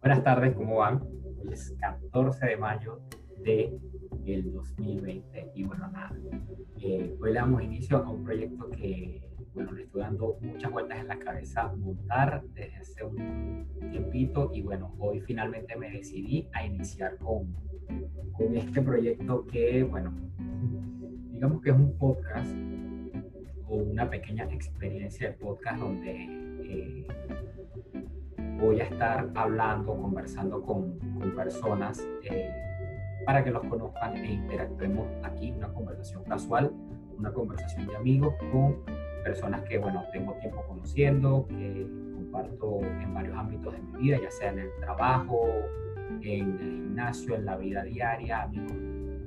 Buenas tardes, ¿cómo van? Hoy es 14 de mayo de el 2020 y bueno, nada, eh, hoy le damos inicio a un proyecto que, bueno, le estoy dando muchas vueltas en la cabeza montar desde hace un tiempito y bueno, hoy finalmente me decidí a iniciar con, con este proyecto que, bueno, digamos que es un podcast o una pequeña experiencia de podcast donde eh, voy a estar hablando, conversando con, con personas eh, para que los conozcan e interactuemos aquí, una conversación casual, una conversación de amigos con personas que, bueno, tengo tiempo conociendo, que comparto en varios ámbitos de mi vida, ya sea en el trabajo, en el gimnasio, en la vida diaria, amigos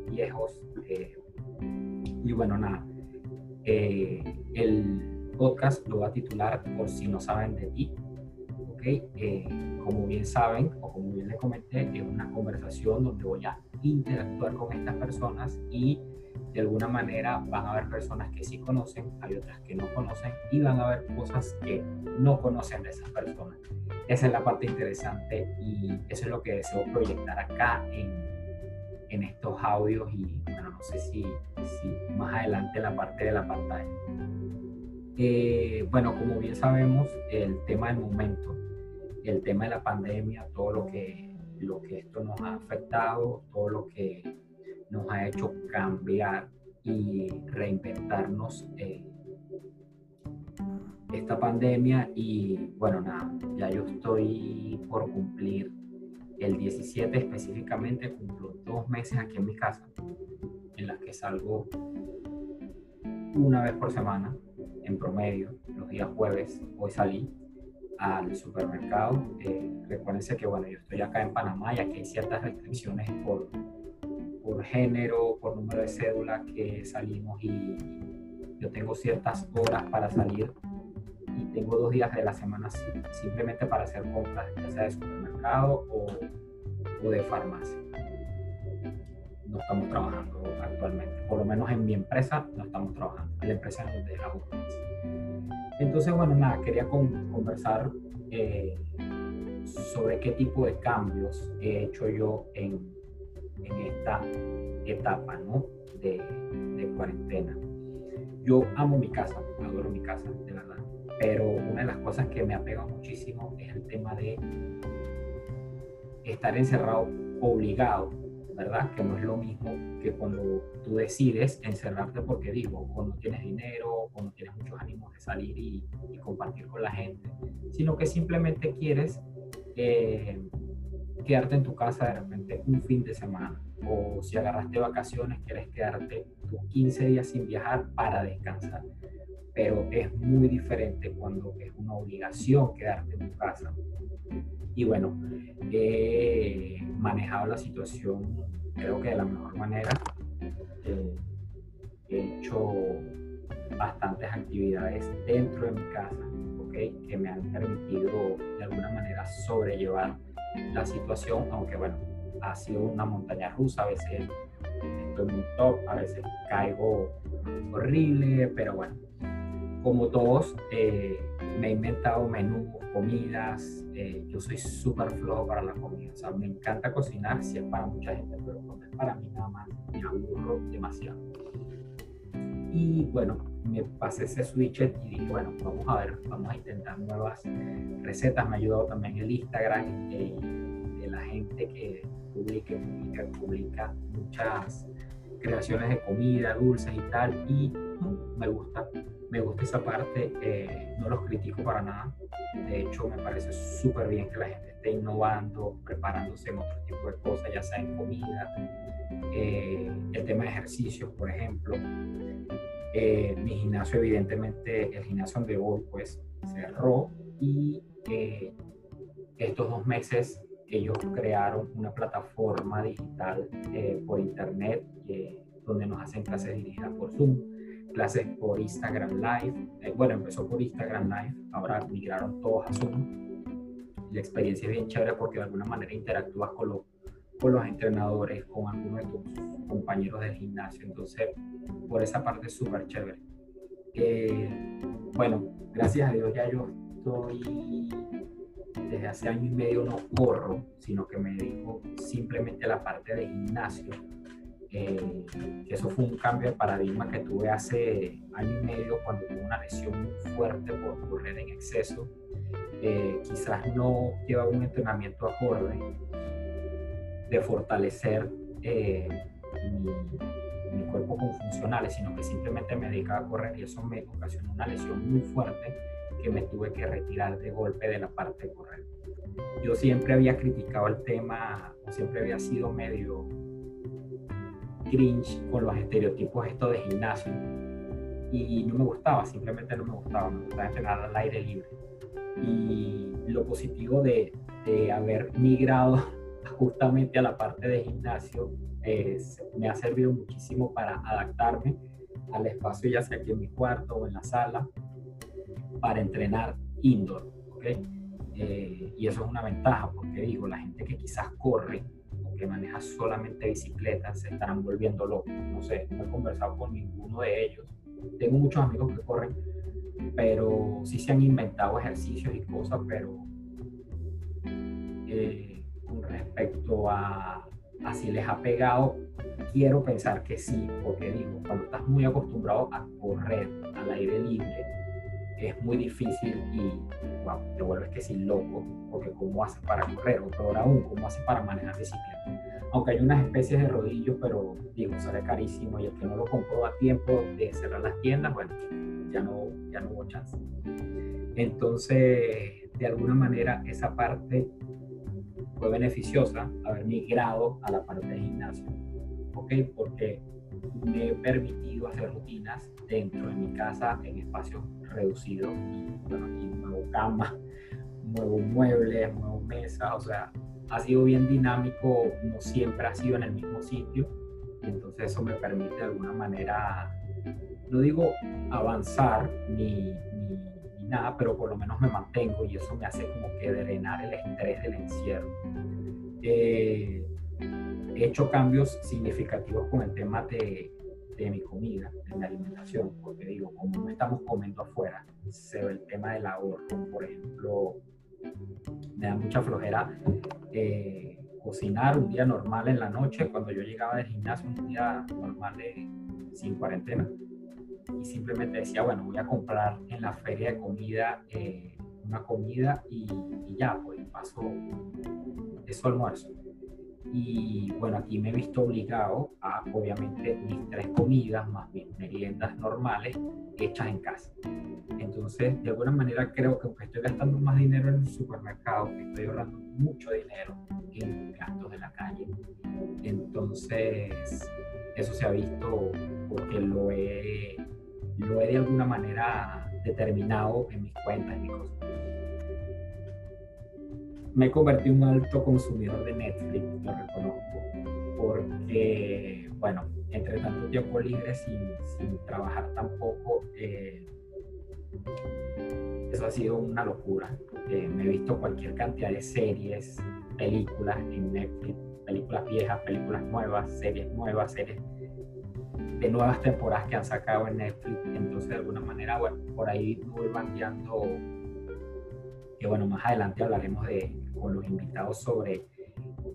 viejos. Eh, y bueno, nada, eh, el podcast lo va a titular Por si no saben de ti, eh, como bien saben o como bien les comenté, es una conversación donde voy a interactuar con estas personas y de alguna manera van a haber personas que sí conocen, hay otras que no conocen y van a haber cosas que no conocen de esas personas. Esa es la parte interesante y eso es lo que deseo proyectar acá en, en estos audios y bueno, no sé si, si más adelante la parte de la pantalla. Eh, bueno, como bien sabemos, el tema del momento el tema de la pandemia, todo lo que, lo que esto nos ha afectado, todo lo que nos ha hecho cambiar y reinventarnos eh, esta pandemia. Y bueno, nada, ya yo estoy por cumplir. El 17 específicamente, cumplo dos meses aquí en mi casa, en las que salgo una vez por semana, en promedio, los días jueves, hoy salí, al supermercado. Eh, recuérdense que, bueno, yo estoy acá en Panamá y aquí hay ciertas restricciones por, por género, por número de cédula que salimos y yo tengo ciertas horas para salir y tengo dos días de la semana simplemente para hacer compras, ya sea de supermercado o, o de farmacia. No estamos trabajando actualmente, por lo menos en mi empresa no estamos trabajando, en la empresa donde la entonces, bueno, nada, quería conversar eh, sobre qué tipo de cambios he hecho yo en, en esta etapa ¿no? de, de, cuarentena. Yo amo mi casa, adoro mi casa, de verdad, pero una de las cosas que me apega muchísimo es el tema de estar encerrado obligado ¿verdad? Que no es lo mismo que cuando tú decides encerrarte porque digo, o no tienes dinero, o no tienes muchos ánimos de salir y, compartir con la gente, sino que simplemente quieres eh, quedarte en tu casa de repente un fin de semana, o si agarraste vacaciones, quieres quedarte tus 15 días sin viajar para descansar. Pero es muy diferente cuando es una obligación quedarte en tu casa y bueno, he manejado la situación creo que de la mejor manera. Eh, he hecho bastantes actividades dentro de mi casa, ¿okay? que me han permitido de alguna manera sobrellevar la situación, aunque bueno, ha sido una montaña rusa, a veces estoy muy top, a veces caigo horrible, pero bueno, como todos, eh, me he inventado menús, comidas. Eh, yo soy súper flojo para la comida. O sea, me encanta cocinar, si es para mucha gente, pero cuando es para mí nada más, me aburro demasiado. Y bueno, me pasé ese switch y dije, bueno, vamos a ver, vamos a intentar nuevas recetas. Me ha ayudado también el Instagram eh, de la gente que publica, publica, publica muchas creaciones de comida, dulces y tal. Y mm, me gusta me gusta esa parte, eh, no los critico para nada. De hecho, me parece súper bien que la gente esté innovando, preparándose en otro tipo de cosas, ya sea en comida, eh, el tema de ejercicios, por ejemplo. Eh, mi gimnasio, evidentemente, el gimnasio donde voy, pues cerró y estos dos meses ellos crearon una plataforma digital por internet donde nos hacen clases dirigidas por Zoom clases por Instagram Live. Eh, bueno, empezó por Instagram Live, ahora migraron todos a Zoom. La experiencia es bien chévere porque de alguna manera interactúas con, los, con los entrenadores, con algunos de tus compañeros del gimnasio. Entonces, por esa parte es súper chévere. Eh, bueno, gracias a Dios ya yo estoy desde hace año y medio no corro, sino que me dedico simplemente a la parte de gimnasio. Eh, eso fue un cambio de paradigma que tuve hace año y medio cuando tuve una lesión muy fuerte por correr en exceso. Eh, quizás no lleva un entrenamiento acorde de fortalecer eh, mi, mi, cuerpo con funcionales, sino que simplemente me dedicaba a correr y eso me ocasionó una lesión muy fuerte que me tuve que retirar de golpe de la parte de correr. Yo siempre había criticado el tema, siempre había sido medio cringe con los estereotipos estos de gimnasio y no me gustaba, simplemente no me gustaba, me gustaba entrenar al aire libre. Y lo positivo de, de haber migrado justamente a la parte de gimnasio es, me ha servido muchísimo para adaptarme al espacio, ya sea aquí en mi cuarto o en la sala, para entrenar indoor. ¿okay? Eh, y eso es una ventaja, porque digo, la gente que quizás corre que maneja solamente bicicleta se estarán volviendo locos. No sé, no he conversado con ninguno de ellos. Tengo muchos amigos que corren, pero sí se han inventado ejercicios y cosas, pero eh, con respecto a, a si les ha pegado, quiero pensar que sí, porque digo, cuando estás muy acostumbrado a correr al aire libre, es muy difícil y te vuelves que sí loco, porque cómo hace para correr, o peor aún, cómo hace para manejar bicicleta. Aunque hay unas especies de rodillos, pero digo, sale carísimo y el que no lo compró a tiempo de cerrar las tiendas, bueno, ya no, ya no hubo chance. Entonces, de alguna manera, esa parte fue beneficiosa, haber migrado a la parte de gimnasio, ¿ok? Porque me he permitido hacer rutinas dentro de mi casa en espacios reducidos. bueno, aquí nuevo cama, nuevo muebles, nuevo mesa, o sea, ha sido bien dinámico, no siempre ha sido en el mismo sitio. Y entonces eso me permite de alguna manera, no digo avanzar ni, ni, nada, pero por lo menos me mantengo y eso me hace como que drenar el estrés del encierro. Eh, he hecho cambios significativos con el tema de, mi comida, de mi alimentación, porque digo, como no estamos comiendo afuera, se ve el tema del ahorro, por ejemplo, me da mucha flojera eh, cocinar un día normal en la noche, cuando yo llegaba del gimnasio, un día normal de, sin cuarentena, y simplemente decía, bueno, voy a comprar en la feria de comida eh, una comida y, y ya, pues paso eso almuerzo y bueno, aquí me he visto obligado a, obviamente, mis tres comidas más mis meriendas normales hechas en casa. Entonces, de alguna manera creo que aunque estoy gastando más dinero en el supermercado, estoy ahorrando mucho dinero en gastos de la calle. Entonces, eso se ha visto porque lo he, lo he de alguna manera determinado en mis cuentas, en mis cosas me he convertido en un alto consumidor de Netflix, lo reconozco, porque, bueno, entre tanto tiempo libre sin, sin trabajar tampoco, eh, eso ha sido una locura. Eh, me he visto cualquier cantidad de series, películas en Netflix, películas viejas, películas nuevas, series nuevas, series de nuevas temporadas que han sacado en Netflix. Entonces, de alguna manera, bueno, por ahí voy bandeando que bueno, más adelante hablaremos de, con los invitados sobre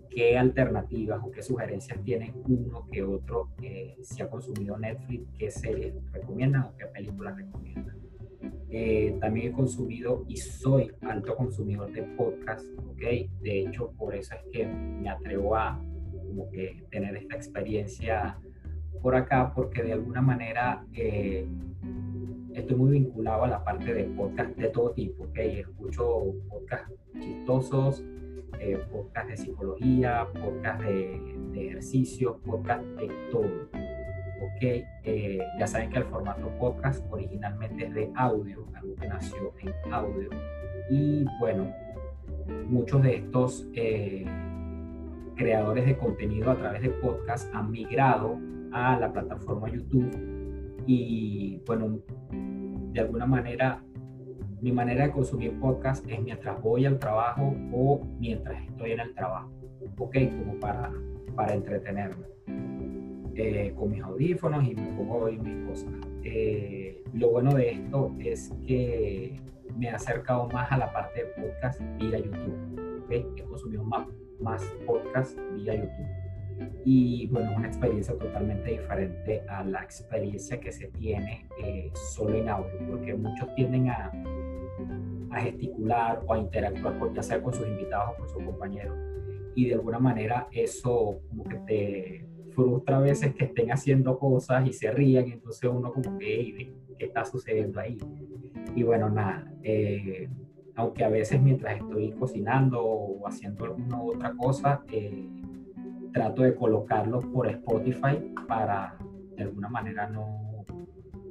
qué alternativas o qué sugerencias tienen uno que otro eh, si ha consumido Netflix, qué series recomiendan o qué películas recomiendan. Eh, también he consumido y soy alto consumidor de podcast, ¿ok? De hecho, por eso es que me atrevo a como que tener esta experiencia por acá, porque de alguna manera eh, estoy muy vinculado a la parte de podcast de todo tipo, ¿ok? Escucho podcasts chistosos, eh, podcasts de psicología, podcasts de, de ejercicio, podcasts de todo, ¿ok? Eh, ya saben que el formato podcast originalmente es de audio, algo que nació en audio. Y bueno, muchos de estos eh, creadores de contenido a través de podcast han migrado a la plataforma YouTube y bueno, de alguna manera, mi manera de consumir podcast es mientras voy al trabajo o mientras estoy en el trabajo, ¿ok? Como para, para entretenerme. Eh, con mis audífonos y me pongo oír mis cosas. Eh, lo bueno de esto es que me he acercado más a la parte de podcast vía YouTube. ¿okay? He consumido más, más podcast vía YouTube. Y bueno, es una experiencia totalmente diferente a la experiencia que se tiene eh, solo en audio, porque muchos tienden a, a gesticular o a interactuar, ya sea con sus invitados o con sus compañeros. Y de alguna manera eso como que te frustra a veces que estén haciendo cosas y se rían, y entonces uno como que, ¿qué está sucediendo ahí? Y bueno, nada, eh, aunque a veces mientras estoy cocinando o haciendo alguna otra cosa, eh, trato de colocarlo por Spotify para de alguna manera no,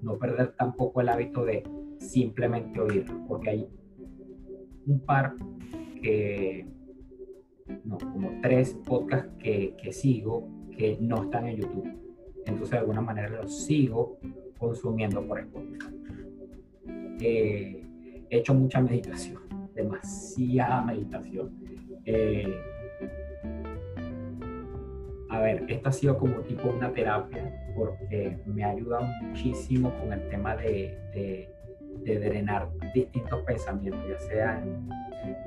no perder tampoco el hábito de simplemente oírlo, porque hay un par que, no, como tres podcasts que, que sigo que no están en YouTube. Entonces de alguna manera los sigo consumiendo por Spotify. Eh, he hecho mucha meditación, demasiada meditación. Eh, a ver, esto ha sido como tipo una terapia porque me ha ayudado muchísimo con el tema de, de, drenar distintos pensamientos, ya sean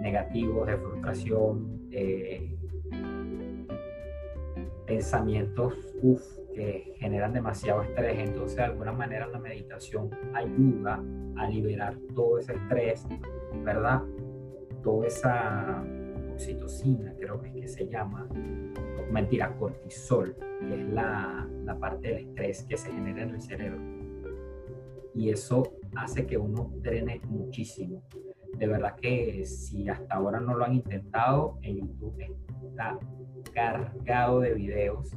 negativos, de frustración, pensamientos uf, que generan demasiado estrés. Entonces, de alguna manera, la meditación ayuda a liberar todo ese estrés, ¿verdad? Toda esa oxitocina, creo que es que se llama, mentira, cortisol, que es la, la parte del estrés que se genera en el cerebro. Y eso hace que uno drene muchísimo. De verdad que si hasta ahora no lo han intentado, en YouTube está cargado de videos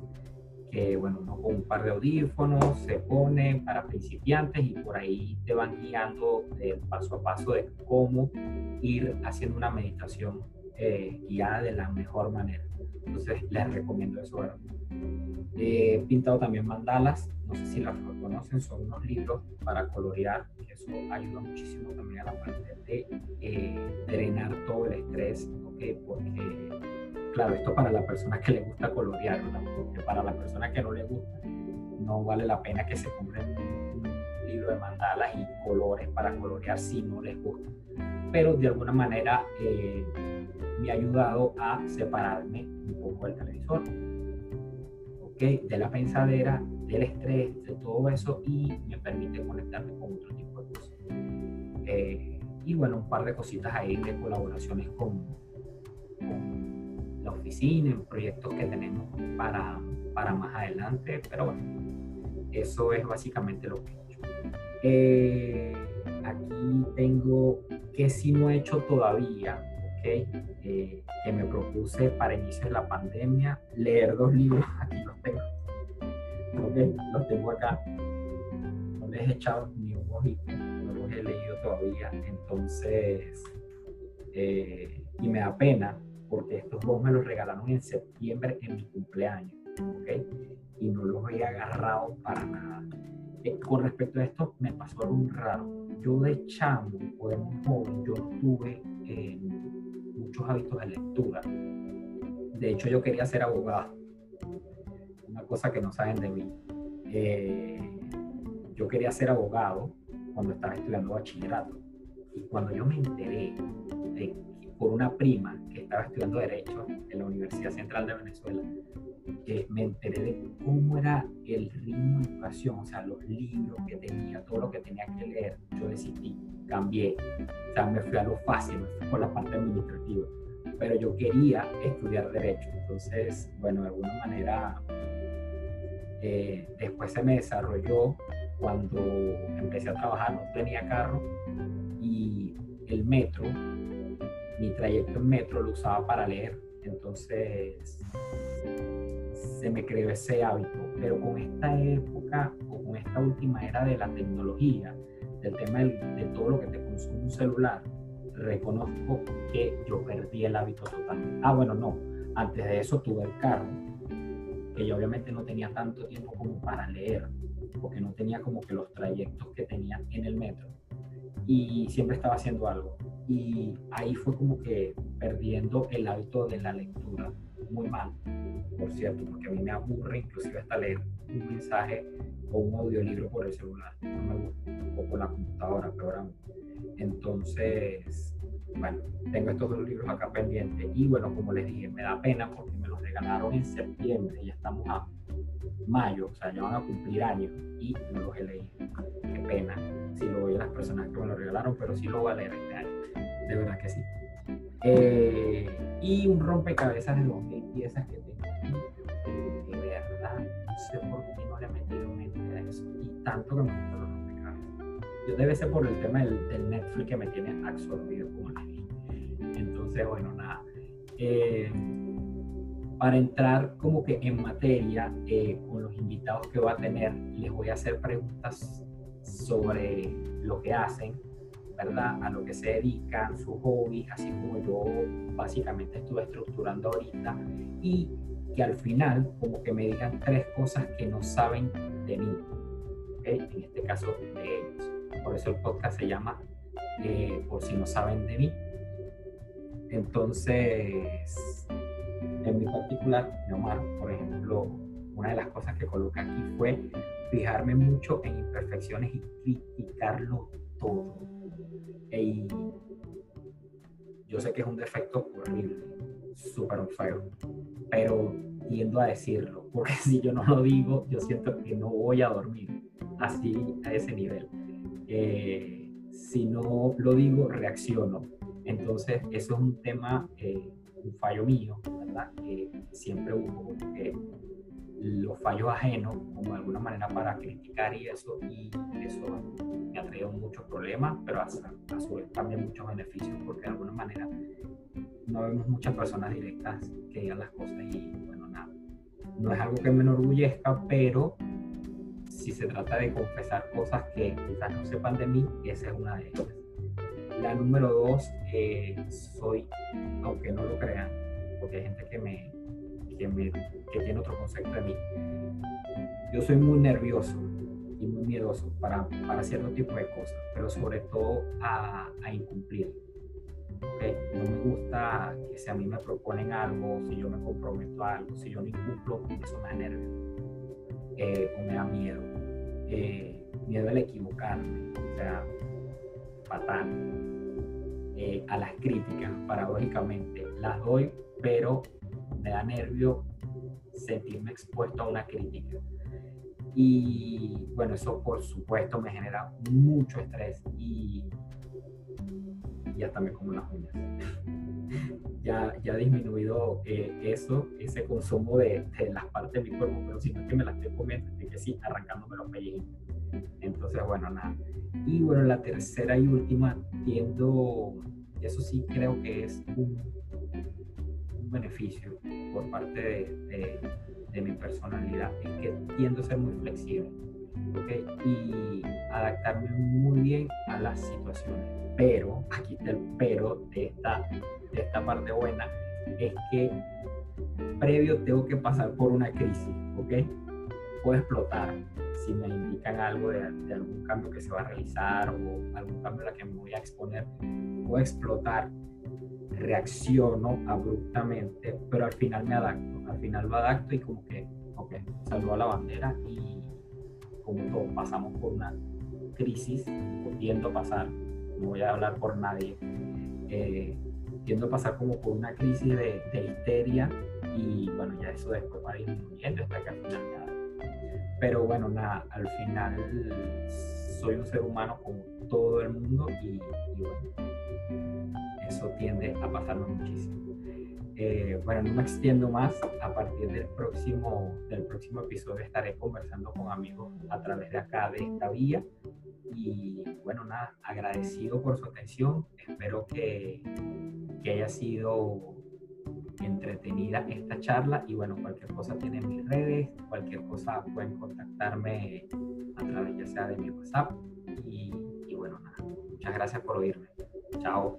que, bueno, uno con un par de audífonos se pone para principiantes y por ahí te van guiando el paso a paso de cómo ir haciendo una meditación eh, guiada de la mejor manera. Entonces les recomiendo eso. He pintado también mandalas, no sé si las conocen, son unos libros para colorear, que eso ayuda muchísimo también a la parte de eh, drenar todo el estrés, ¿okay? porque claro, esto para la persona que le gusta colorear, porque para la persona que no le gusta, no vale la pena que se compren un libro de mandalas y colores para colorear si no les gusta. Pero de alguna manera eh, me ha ayudado a separarme un poco del televisor, de la pensadera, del estrés, de todo eso y me permite conectarme con otro tipo de cosas. Eh, y bueno, un par de cositas ahí de colaboraciones con, la oficina, en proyectos que tenemos para, para más adelante, pero bueno, eso es básicamente lo que he hecho. Eh, aquí tengo que si no he hecho todavía, eh, que me propuse para iniciar la pandemia, leer dos libros, aquí los tengo, los tengo acá, no les he echado ni un ojito, no los he leído todavía, entonces, eh, y me da pena porque estos dos me los regalaron en septiembre en mi cumpleaños, ¿ok? Y no los he agarrado para nada. Eh, con respecto a esto, me pasó algo raro. Yo de chamo o de joven, yo tuve muchos hábitos de lectura. De hecho, yo quería ser abogado. Una cosa que no saben de mí. Eh, yo quería ser abogado cuando estaba estudiando bachillerato. Y cuando yo me enteré por una prima que estaba estudiando Derecho en la Universidad Central de Venezuela, que me enteré de cómo era el ritmo de educación, o sea, los libros que tenía, todo lo que tenía que leer, yo decidí, cambié, o sea, me fui a lo fácil, me fui por la parte administrativa, pero yo quería estudiar derecho, entonces, bueno, de alguna manera, eh, después se me desarrolló cuando empecé a trabajar, no tenía carro y el metro, mi trayecto en metro lo usaba para leer, entonces se me creó ese hábito, pero con esta época con esta última era de la tecnología, del tema de todo lo que te consume un celular, reconozco que yo perdí el hábito totalmente. Ah, bueno, no, antes de eso tuve el carro, que yo obviamente no tenía tanto tiempo como para leer, porque no tenía como que los trayectos que tenía en el metro y siempre estaba haciendo algo. Y ahí fue como que perdiendo el hábito de la lectura muy mal, por cierto, porque a mí me aburre inclusive hasta leer un mensaje o un audiolibro por el celular, no me gusta, o por la computadora, pero Entonces, bueno, tengo estos dos libros acá pendientes y bueno, como les dije, me da pena porque me los regalaron en septiembre ya estamos a mayo, o sea, ya van a cumplir años y no los he leído. Qué pena si lo voy a las personas que me lo regalaron, pero sí lo voy a leer este año, de verdad que sí. Eh, y un rompecabezas de 2000 piezas que tengo tanto que me gustan los rompecabezas. Yo debe ser por el tema del, del Netflix que me tiene absorbido, como. Entonces, bueno, nada. Eh, para entrar como que en materia eh, con los invitados que voy a tener, les voy a hacer preguntas sobre lo que hacen, ¿verdad? A lo que se dedican, sus hobbies, así como yo básicamente estuve estructurando ahorita, y que al final como que me digan tres cosas que no saben de mí, en este caso de ellos. Por eso el podcast se llama eh, Por si no saben de mí. Entonces, en mi particular, Omar, por ejemplo, una de las cosas que coloqué aquí fue fijarme mucho en imperfecciones y criticarlo todo. Y yo sé que es un defecto horrible, súper feo, pero tiendo a decirlo, porque si yo no lo digo, yo siento que no voy a dormir así a ese nivel. Eh, si no lo digo, reacciono. Entonces, eso es un tema, eh, un fallo mío, que siempre hubo los fallos ajenos como de alguna manera para criticar y eso, y eso me ha traído muchos problemas, pero a, a su vez también muchos beneficios, porque de alguna manera no vemos muchas personas directas que digan las cosas y bueno, nada, no es algo que me enorgullezca, pero si se trata de confesar cosas que quizás no sepan de mí, esa es una de ellas. La número dos, eh, soy, aunque no lo crean, porque hay gente que me, que me que tiene otro concepto de mí. Yo soy muy nervioso y muy miedoso para, para cierto tipo de cosas, pero sobre todo a, a incumplir. No me gusta que si a mí me proponen algo, si yo me comprometo a algo, si yo no incumplo, eso me da nervio eh, o me da miedo. Eh, miedo al equivocarme, o sea, fatal. Eh, a las críticas, paradójicamente, las doy pero me da nervio sentirme expuesto a una crítica. Y bueno, eso por supuesto me genera mucho estrés y, y hasta me como las uñas. ya, ya ha disminuido eh, eso, ese consumo de, de, las partes de mi cuerpo, pero siento que me las estoy comiendo, estoy que sí, arrancándome los pellizcos. Entonces, bueno, nada. Y bueno, la tercera y última, tiendo, eso sí creo que es un beneficio por parte de, de, mi personalidad es que tiendo a ser muy flexible ¿okay? y adaptarme muy bien a las situaciones. Pero, aquí está el pero de esta, de esta parte buena, es que previo tengo que pasar por una crisis, ¿ok? Puedo explotar si me indican algo de, de, algún cambio que se va a realizar o algún cambio a la que me voy a exponer, puedo explotar reacciono abruptamente, pero al final me adapto, al final lo adapto y como que, ok, salgo a la bandera y como todos pasamos por una crisis, o a pasar, no voy a hablar por nadie, eh, tiendo a pasar como por una crisis de, de, histeria y bueno, ya eso después va disminuyendo hasta que al final ya... Pero bueno, nada, al final soy un ser humano como todo el mundo y, y bueno, eso tiende a pasarme muchísimo. Eh, bueno, no me extiendo más. A partir del próximo, del próximo episodio estaré conversando con amigos a través de acá, de esta vía. Y bueno, nada, agradecido por su atención. Espero que, que haya sido entretenida esta charla. Y bueno, cualquier cosa tiene mis redes, cualquier cosa pueden contactarme a través ya sea de mi WhatsApp. Y, y bueno, nada, muchas gracias por oírme. Chao.